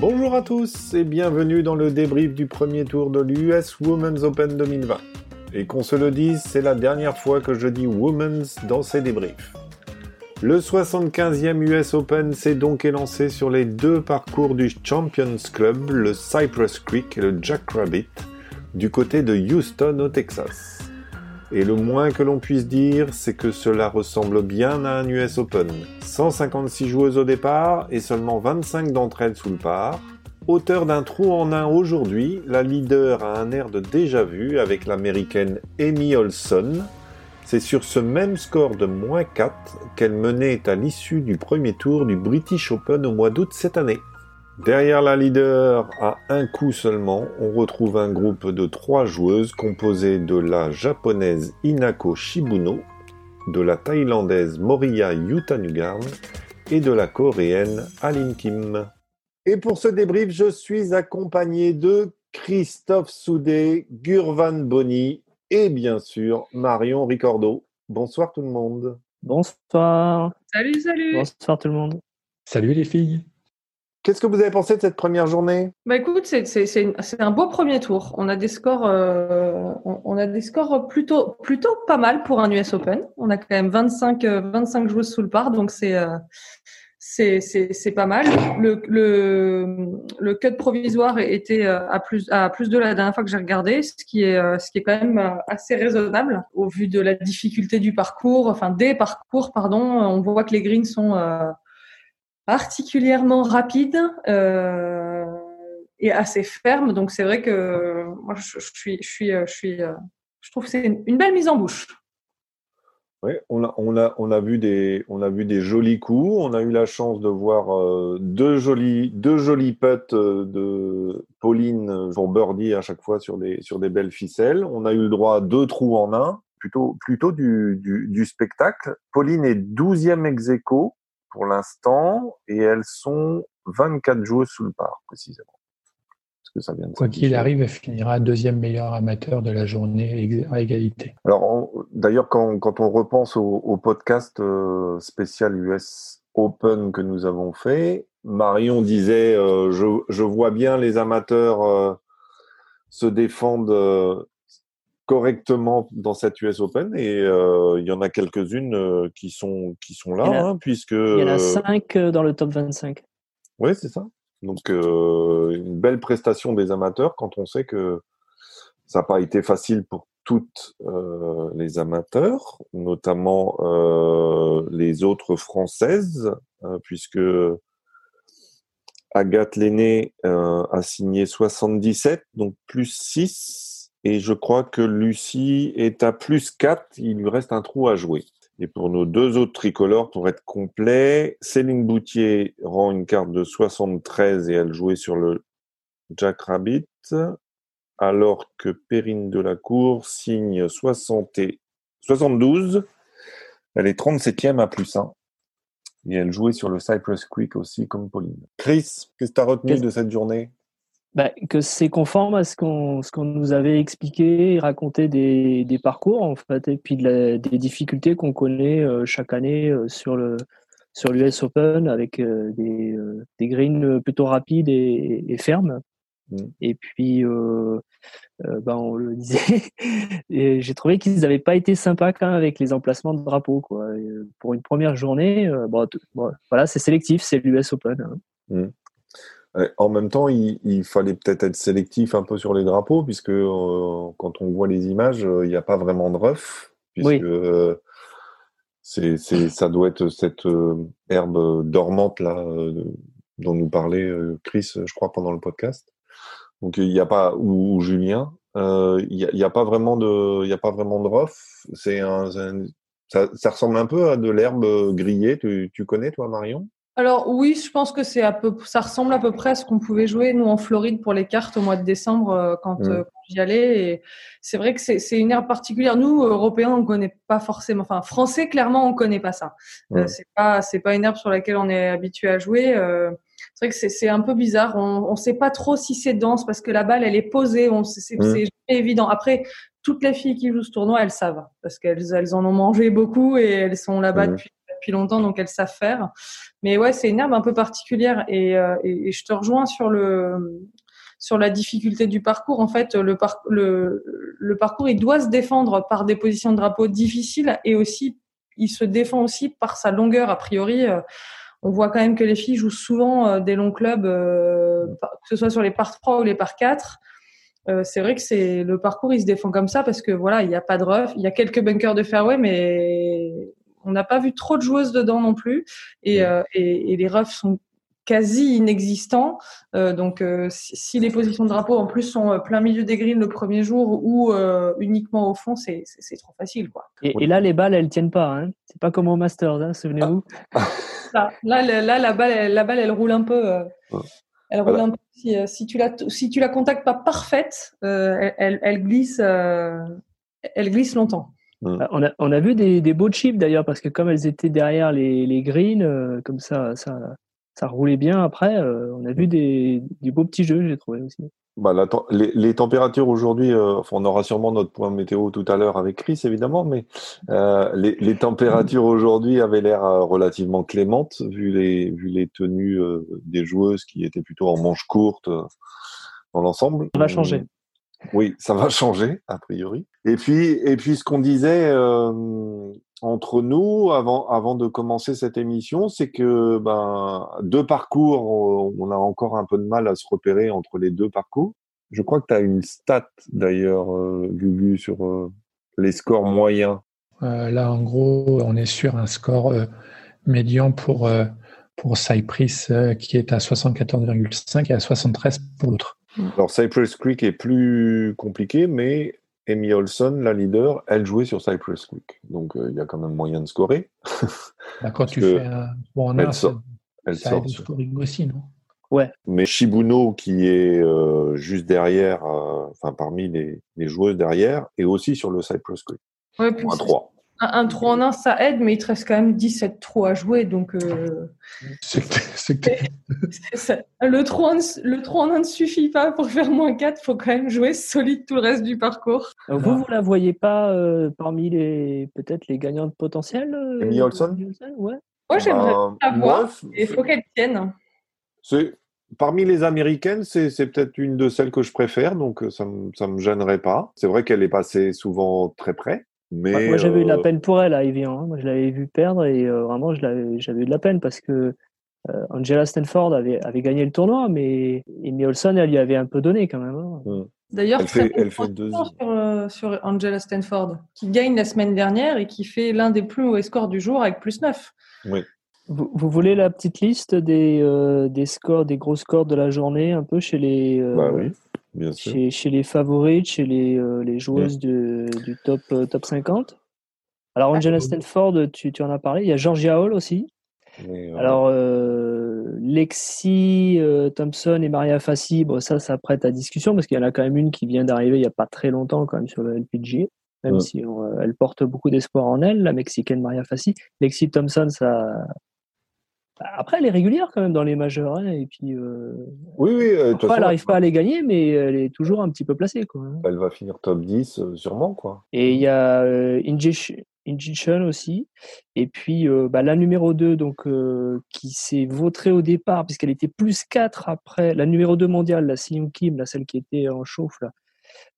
Bonjour à tous et bienvenue dans le débrief du premier tour de l'US Women's Open 2020. Et qu'on se le dise, c'est la dernière fois que je dis Women's dans ces débriefs. Le 75e US Open s'est donc élancé sur les deux parcours du Champions Club, le Cypress Creek et le Jack Rabbit, du côté de Houston au Texas. Et le moins que l'on puisse dire, c'est que cela ressemble bien à un US Open. 156 joueuses au départ et seulement 25 d'entre elles sous le par. Auteur d'un trou en un aujourd'hui, la leader a un air de déjà vu avec l'américaine Amy Olson. C'est sur ce même score de moins 4 qu'elle menait à l'issue du premier tour du British Open au mois d'août cette année. Derrière la leader, à un coup seulement, on retrouve un groupe de trois joueuses composé de la japonaise Inako Shibuno, de la thaïlandaise Moriya Yutanugarn et de la coréenne Alim Kim. Et pour ce débrief, je suis accompagné de Christophe Soudé, Gurvan Boni et bien sûr Marion Ricordo. Bonsoir tout le monde. Bonsoir. Salut, salut. Bonsoir tout le monde. Salut les filles. Qu'est-ce que vous avez pensé de cette première journée? Bah écoute, c'est un beau premier tour. On a des scores, euh, on, a des scores plutôt, plutôt pas mal pour un US Open. On a quand même 25, 25 euh, joueuses sous le par, donc c'est euh, c'est pas mal. Le, le, le cut provisoire était à plus à plus de la dernière fois que j'ai regardé, ce qui est ce qui est quand même assez raisonnable au vu de la difficulté du parcours, enfin des parcours, pardon. On voit que les greens sont particulièrement rapide euh, et assez ferme. Donc c'est vrai que moi je, suis, je suis, je suis, euh, je trouve que c'est une, belle mise en bouche. Oui, on a, on a, on a vu des, on a vu des jolis coups. On a eu la chance de voir euh, deux jolis, deux jolis putts de Pauline pour birdie à chaque fois sur des, sur des belles ficelles. On a eu le droit à deux trous en un, plutôt, plutôt du, du, du spectacle. Pauline est 12e ex aequo pour l'instant et elles sont 24 joueuses sous le par, précisément. que ça vient Quoi qu'il arrive, elle finira deuxième meilleur amateur de la journée à égalité. Alors, d'ailleurs, quand, quand, on repense au, podcast euh, spécial US Open que nous avons fait, Marion disait euh, je, je, vois bien les amateurs euh, se défendre correctement dans cette US Open et euh, il y en a quelques-unes euh, qui sont qui sont là, hein, puisque il y en a cinq euh, dans le top 25. Oui, c'est ça. Donc une belle prestation des amateurs quand on sait que ça n'a pas été facile pour toutes les amateurs, notamment les autres françaises, hein, puisque Agathe Lenné a signé 77, donc plus 6 et je crois que Lucie est à plus 4. Il lui reste un trou à jouer. Et pour nos deux autres tricolores, pour être complet, Céline Boutier rend une carte de 73 et elle jouait sur le Jack Rabbit, alors que Perrine Delacour signe 60 et 72. Elle est 37e à plus 1. Et elle jouait sur le Cypress Creek aussi, comme Pauline. Chris, qu'est-ce que tu as retenu de cette journée? Bah, que c'est conforme à ce qu'on ce qu'on nous avait expliqué, raconté des, des parcours en fait, et puis des difficultés qu'on connaît euh, chaque année euh, sur le sur l'US Open avec euh, des, des greens plutôt rapides et, et fermes. Mmh. Et puis, bah, on le disait, j'ai trouvé qu'ils n'avaient pas été sympas quand même avec les emplacements de drapeaux. Quoi. pour une première journée, bon, voilà, c'est sélectif, c'est l'US Open. Hein. Mmh. En même temps, il, fallait peut-être être sélectif un peu sur les drapeaux, puisque euh, quand on voit les images, euh, il n'y a pas vraiment de ref, puisque euh, c'est, ça doit être cette herbe dormante là dont nous parlait Chris, je crois, pendant le podcast. Donc il n'y a pas ou, Julien, il n'y a, pas vraiment de, il a pas vraiment de ref. C'est un, ça, ça, ressemble un peu à de l'herbe grillée. Tu, tu connais toi, Marion? Alors oui, je pense que c'est à peu, ça ressemble à peu près à ce qu'on pouvait jouer nous en Floride pour les cartes au mois de décembre euh, quand, euh, j'y allais. Et c'est vrai que c'est une herbe particulière. Nous Européens, on connaît pas forcément. Enfin, Français, clairement, on connaît pas ça. Euh, c'est pas c'est pas une herbe sur laquelle on est habitué à jouer. c'est vrai que c'est un peu bizarre. On ne sait pas trop si c'est dense parce que la balle elle est posée. On c'est mm. évident. Après, toutes les filles qui jouent ce tournoi, elles savent parce qu'elles elles en ont mangé beaucoup et elles sont là-bas depuis, longtemps, donc elles savent faire. Mais ouais, c'est une herbe un peu particulière et, euh, je te rejoins sur le sur la difficulté du parcours. En fait, le, le, parcours, il doit se défendre par des positions de drapeau difficiles et aussi, il se défend aussi par sa longueur. A priori, euh, on voit quand même que les filles jouent souvent euh, des longs clubs, que ce soit sur les par 3 ou les par 4. Euh, c'est vrai que c'est le parcours, il se défend comme ça parce que voilà, il n'y a pas de rough, il y a quelques bunkers de fairway, mais on n'a pas vu trop de joueuses dedans non plus, et, euh, et, et les roughs sont quasi inexistants. Euh, donc, euh, si, les positions de drapeau en plus sont plein milieu des greens le premier jour ou uniquement au fond, c'est trop facile, quoi. Et, là, les balles, elles tiennent pas. Hein. C'est pas comme au Masters, hein, souvenez-vous. là, là, là, la balle, la balle, elle roule un peu. Elle roule un peu euh, si, tu la si tu la contactes pas parfaite, euh, elle, glisse euh, elle glisse longtemps. Bah, on a, on a vu des, beaux chips d'ailleurs parce que comme elles étaient derrière les, les greens, comme ça, ça, ça roulait bien après. on a vu des, des beaux petits jeux, j'ai trouvé aussi. Bah, les, les, températures aujourd'hui, euh, on aura sûrement notre point météo tout à l'heure avec Chris évidemment, mais euh, les, les, températures aujourd'hui avaient l'air euh, relativement clémentes vu les, vu les tenues euh, des joueuses qui étaient plutôt en manches courtes dans l'ensemble. Ça va changer. Oui, ça va changer a priori. Et puis, et puis ce qu'on disait entre nous avant, de commencer cette émission, c'est que ben, deux parcours, on a encore un peu de mal à se repérer entre les deux parcours. Je crois que tu as une stat d'ailleurs, euh, Gugu, sur euh, les scores moyens. Euh, là, en gros, on est sur un score médian pour, pour Cypress qui est à 74,5 et à 73 pour l'autre. Alors Cypress Creek est plus compliqué, mais Amy Olson, la leader, elle jouait sur Cypress Creek. Donc euh, il y a quand même moyen de scorer. Bah, quand tu fais un bon elle, sort, elle sort scoring aussi, non? Ouais. Mais Shibuno, qui est euh, juste derrière, euh, enfin parmi les, les, joueuses derrière, est aussi sur le Cypress Creek. Ouais, puis 3. Un, trou en un, ça aide, mais il te reste quand même 17 trous à jouer. Donc, euh... le, trou en, le trou en un ne suffit pas pour faire moins 4. Il faut quand même jouer solide tout le reste du parcours. vous, vous la voyez pas euh, parmi les peut-être les gagnantes potentielles euh, Amy Olson? Ouais. Moi, j'aimerais bah, la voir. Il faut qu'elle tienne. Parmi les américaines, c'est peut-être une de celles que je préfère, donc ça ne me gênerait pas. C'est vrai qu'elle est passée souvent très près moi, j'avais eu de la euh, peine pour elle à Evian. Hein. Moi, je l'avais vu perdre et euh, vraiment, j'avais eu de la peine parce que euh, Angela Stanford avait, avait gagné le tournoi, mais Amy Olson, elle lui avait un peu donné quand même. Hein. Mmh. D'ailleurs, elle fait, elle fait deux sur, sur, Angela Stanford, qui gagne la semaine dernière et qui fait l'un des plus hauts scores du jour avec plus 9. Oui. Vous, vous, voulez la petite liste des, des scores, des gros scores de la journée, un peu chez les, bah oui. Chez, les favoris, chez les, euh, les joueuses du top, euh, top 50. Alors, ah, Angela Stanford, tu, tu, en as parlé. Il y a Georgia Hall aussi. Alors, euh, Lexi Thompson et Maria Fassi, bon, ça, ça prête à discussion parce qu'il y en a quand même une qui vient d'arriver il n'y a pas très longtemps quand même sur le LPG, même si elle porte beaucoup d'espoir en elle, la Mexicaine Maria Fassi. Lexi Thompson, ça, après, elle est régulière quand même dans les majeurs. Hein, et puis, euh... Oui, oui. Euh, elle n'arrive pas à les gagner, mais elle est toujours un petit peu placée. Quoi. Hein. Elle va finir top 10, euh, sûrement. Quoi. Et il y a euh, Injection aussi. Et puis, bah, la numéro 2, donc, qui s'est vautrée au départ, puisqu'elle était plus 4 après. La numéro 2 mondiale, la Seung Kim, la celle qui était en chauffe, là,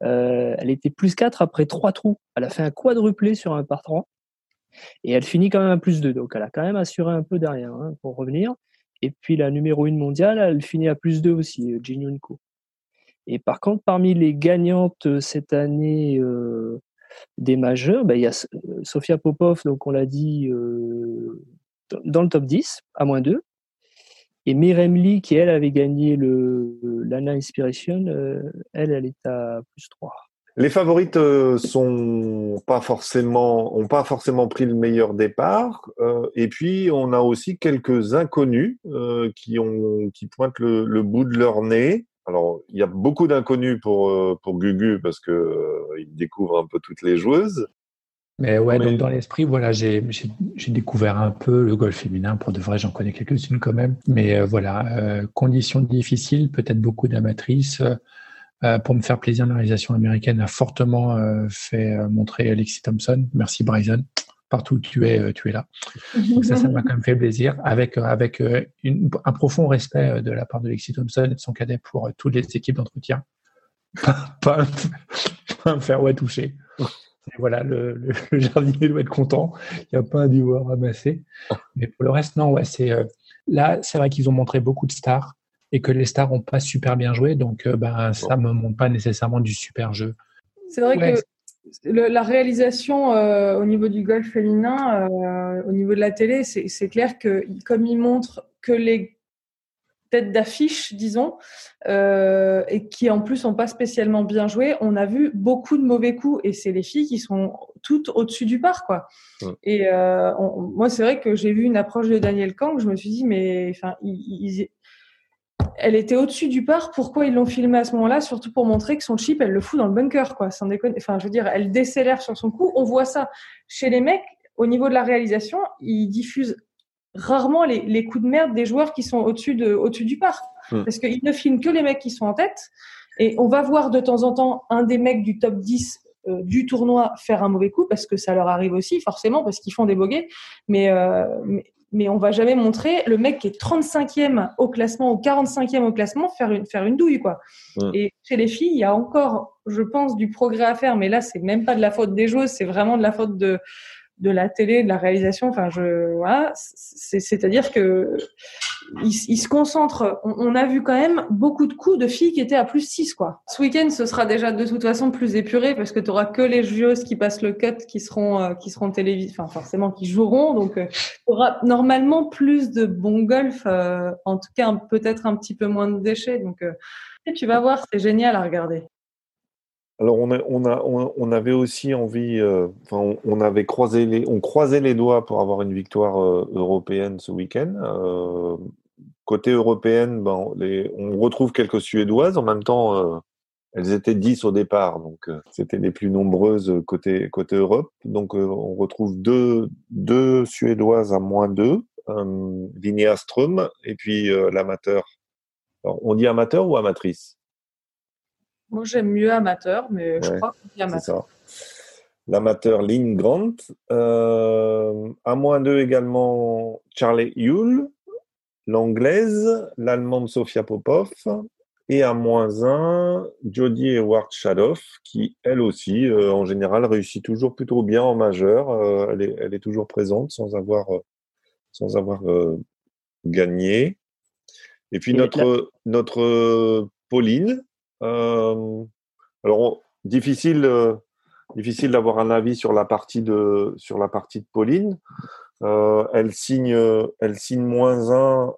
elle était plus 4 après 3 trous. Elle a fait un quadruplé sur un par 3. Et elle finit quand même à plus 2. Donc elle a quand même assuré un peu derrière hein, pour revenir. Et puis la numéro 1 mondiale, elle finit à plus 2 aussi, euh, Jin Yunko. Et par contre, parmi les gagnantes euh, cette année euh, des majeurs, ben, il y a Sofia Popov, donc on l'a dit, dans le top 10, à moins 2. Et Mirem Lee, qui elle avait gagné le l'Anna Inspiration, elle, elle est à plus 3. Les favorites euh, sont pas forcément, ont pas forcément pris le meilleur départ. Euh, et puis on a aussi quelques inconnus euh, qui ont, qui pointent le, bout de leur nez. Alors il y a beaucoup d'inconnus pour pour Gugu parce que il découvre un peu toutes les joueuses. Mais ouais, donc dans l'esprit, voilà, j'ai découvert un peu le golf féminin. Pour de vrai, j'en connais quelques-unes quand même. Mais voilà, conditions difficiles, peut-être beaucoup d'amatrices. Pour me faire plaisir, la réalisation américaine a fortement fait montrer Alexis Thompson. Merci Bryson partout où tu es, tu es là. Donc ça, ça m'a quand même fait plaisir, avec, avec un profond respect de la part de Lexi Thompson et de son cadet pour toutes les équipes d'entretien. Pas, pas, me faire ouais toucher. voilà, le, le, jardinier doit être content. Il n'y a pas un duo à ramasser. Mais pour le reste, non, ouais, c'est là, c'est vrai qu'ils ont montré beaucoup de stars et que les stars n'ont pas super bien joué, donc ben, ça ne me montre pas nécessairement du super jeu. C'est vrai que la réalisation euh, au niveau du golf féminin, euh, au niveau de la télé, c'est clair que comme ils montrent que les têtes d'affiche, disons, euh, et qui en plus n'ont pas spécialement bien joué, on a vu beaucoup de mauvais coups et c'est les filles qui sont toutes au-dessus du par, quoi. Et moi, c'est vrai que j'ai vu une approche de Daniel Kang, je me suis dit, mais enfin, ils, elle était au-dessus du par. Pourquoi ils l'ont filmé à ce moment-là? Surtout pour montrer que son chip, elle le fout dans le bunker, quoi. Sans déconner. Enfin, je veux dire, elle décélère sur son coup. On voit ça chez les mecs. Au niveau de la réalisation, ils diffusent rarement les, coups de merde des joueurs qui sont au-dessus de, au-dessus du par. Hmm. Parce qu'ils ne filment que les mecs qui sont en tête. Et on va voir de temps en temps un des mecs du top 10 euh, du tournoi faire un mauvais coup parce que ça leur arrive aussi forcément parce qu'ils font des bogeys mais, euh, mais mais on va jamais montrer le mec qui est 35e au classement ou 45e au classement faire une, faire une douille, quoi. Et chez les filles, il y a encore, je pense, du progrès à faire, mais là, c'est même pas de la faute des joueuses, c'est vraiment de la faute de, de la télé, de la réalisation. Enfin, je, voilà, c'est-à-dire que il, se concentre. On, a vu quand même beaucoup de coups de filles qui étaient à plus 6, quoi. Ce week-end, ce sera déjà de toute façon plus épuré parce que tu auras que les joueuses qui passent le cut qui seront, euh, qui seront télévisées, enfin, forcément, qui joueront. Donc, euh, tu normalement plus de bon golf, euh, en tout cas, peut-être un petit peu moins de déchets. Donc, et tu vas voir, c'est génial à regarder. Alors on, a, on, avait aussi envie, enfin on, avait croisé les, on croisait les doigts pour avoir une victoire européenne ce week-end. côté européenne, ben, on retrouve quelques Suédoises. En même temps, elles étaient 10 au départ, donc c'était les plus nombreuses côté, côté Europe. Donc on retrouve deux, deux Suédoises à moins 2, euh, Linnea Ström et puis l'amateur. On dit amateur ou amatrice? Moi, j'aime mieux amateur, mais je crois que c'est amateur. L'amateur Lynn Grant. Euh, à moins 2 également Charlie Yule, l'anglaise, l'allemande Sofia Popov. Et à moins 1, Jodie Ewart Shadoff, qui elle aussi, euh, en général, réussit toujours plutôt bien en majeur. Euh, elle, est, elle, est, toujours présente sans avoir, sans avoir gagné. Et puis notre, notre Pauline, euh, alors, difficile, euh, difficile d'avoir un avis sur la partie de, sur la partie de Pauline. Euh, elle signe, elle signe moins un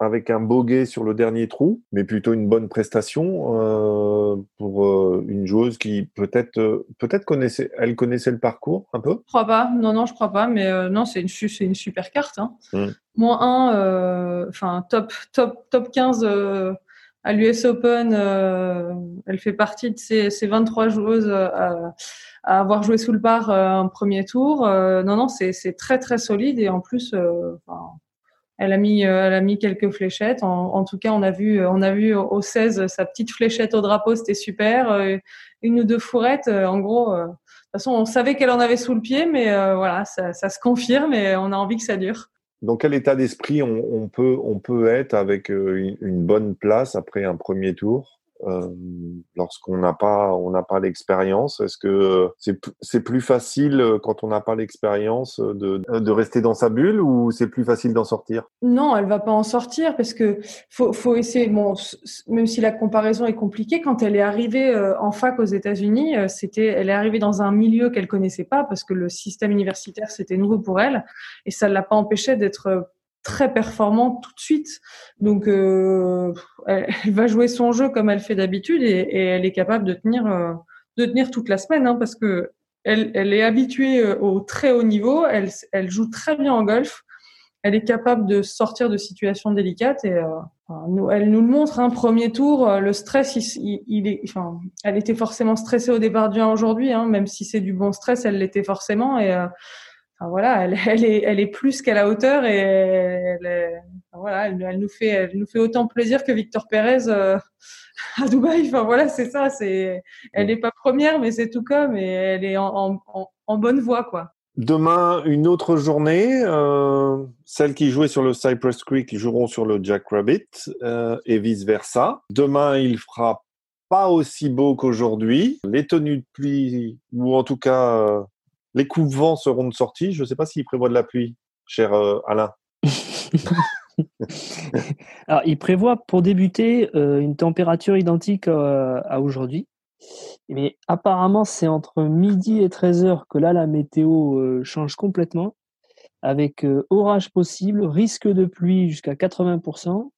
avec un bogey sur le dernier trou, mais plutôt une bonne prestation euh, pour euh, une joueuse qui peut-être peut-être connaissait, elle connaissait le parcours un peu? Je crois pas, non non je crois pas, mais non c'est une c'est une super carte. Hein. Mmh. Moins un, enfin top top top 15 à l'US Open, euh, elle fait partie de ces, ces 23 joueuses à, à, avoir joué sous le par euh, un premier tour. Euh, non, non, c'est très très solide et en plus, enfin, elle a mis, elle a mis quelques fléchettes. En, en, tout cas, on a vu, on a vu au 16 sa petite fléchette au drapeau, c'était super. une ou deux fourrettes, en gros. de toute façon, on savait qu'elle en avait sous le pied, mais voilà, ça, ça se confirme et on a envie que ça dure dans quel état d'esprit on, peut, on peut être avec euh, une bonne place après un premier tour? Euh, lorsqu'on n'a pas on n'a pas l'expérience Est-ce que c'est plus facile euh, quand on n'a pas l'expérience de, de rester dans sa bulle ou c'est plus facile d'en sortir? Non, elle va pas en sortir parce que faut, faut essayer. Bon, même si la comparaison est compliquée, quand elle est arrivée euh, en fac aux États-Unis, c'était elle est arrivée dans un milieu qu'elle connaissait pas parce que le système universitaire c'était nouveau pour elle et ça l'a pas empêché d'être très performante tout de suite. Donc, euh, elle, va jouer son jeu comme elle fait d'habitude et, elle est capable de tenir, euh, de tenir toute la semaine hein, parce que elle, est habituée euh, au très haut niveau. Elle, joue très bien en golf. Elle est capable de sortir de situations délicates et elle nous le montre. Hein, premier tour, le stress, elle était forcément stressée au départ du 1 aujourd'hui, hein, même si c'est du bon stress, elle l'était forcément et voilà, elle, elle, est, elle est plus qu'à la hauteur et elle, voilà, elle, nous fait, elle nous fait autant plaisir que Victor Pérez euh, à Dubaï. Enfin voilà, c'est ça. C'est, elle n'est pas première, mais c'est tout comme et elle est en, en, en, bonne voie, quoi. Demain, une autre journée. Euh, celles qui jouaient sur le Cypress Creek joueront sur le Jack Rabbit euh, et vice versa. Demain, il fera pas aussi beau qu'aujourd'hui. Les tenues de pluie, ou en tout cas euh, les coups de vent seront de sortie. Je ne sais pas s'il prévoit de la pluie, cher euh, Alain. Alors, il prévoit pour débuter euh, une température identique à aujourd'hui. Mais apparemment, c'est entre midi et 13 heures que là, la météo change complètement, avec orage possible, risque de pluie jusqu'à 80%,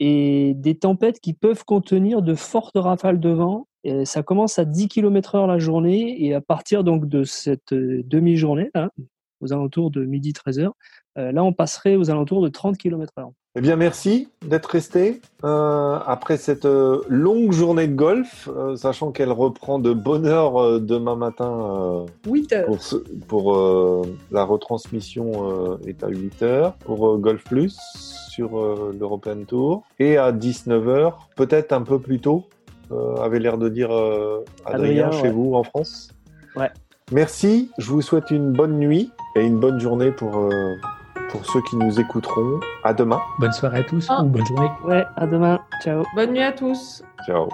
et des tempêtes qui peuvent contenir de fortes rafales de vent. Ça commence à 10 km heure la journée et à partir donc de cette euh, demi-journée, aux alentours de midi 13 heures, euh, là on passerait aux alentours de 30 km heure. Eh bien, merci d'être resté euh, après cette longue journée de golf, sachant qu'elle reprend de bonne heure demain matin. 8 heures. Pour, pour la retransmission est à 8 heures pour Golf Plus sur euh, l'European Tour. Et à 19h, peut-être un peu plus tôt, avait l'air de dire euh, Adrien, chez vous en France. Ouais. Merci, je vous souhaite une bonne nuit et une bonne journée pour, pour ceux qui nous écouteront. À demain. Bonne soirée à tous ah. ou bonne journée. Ouais, à demain. Ciao. Bonne nuit à tous. Ciao.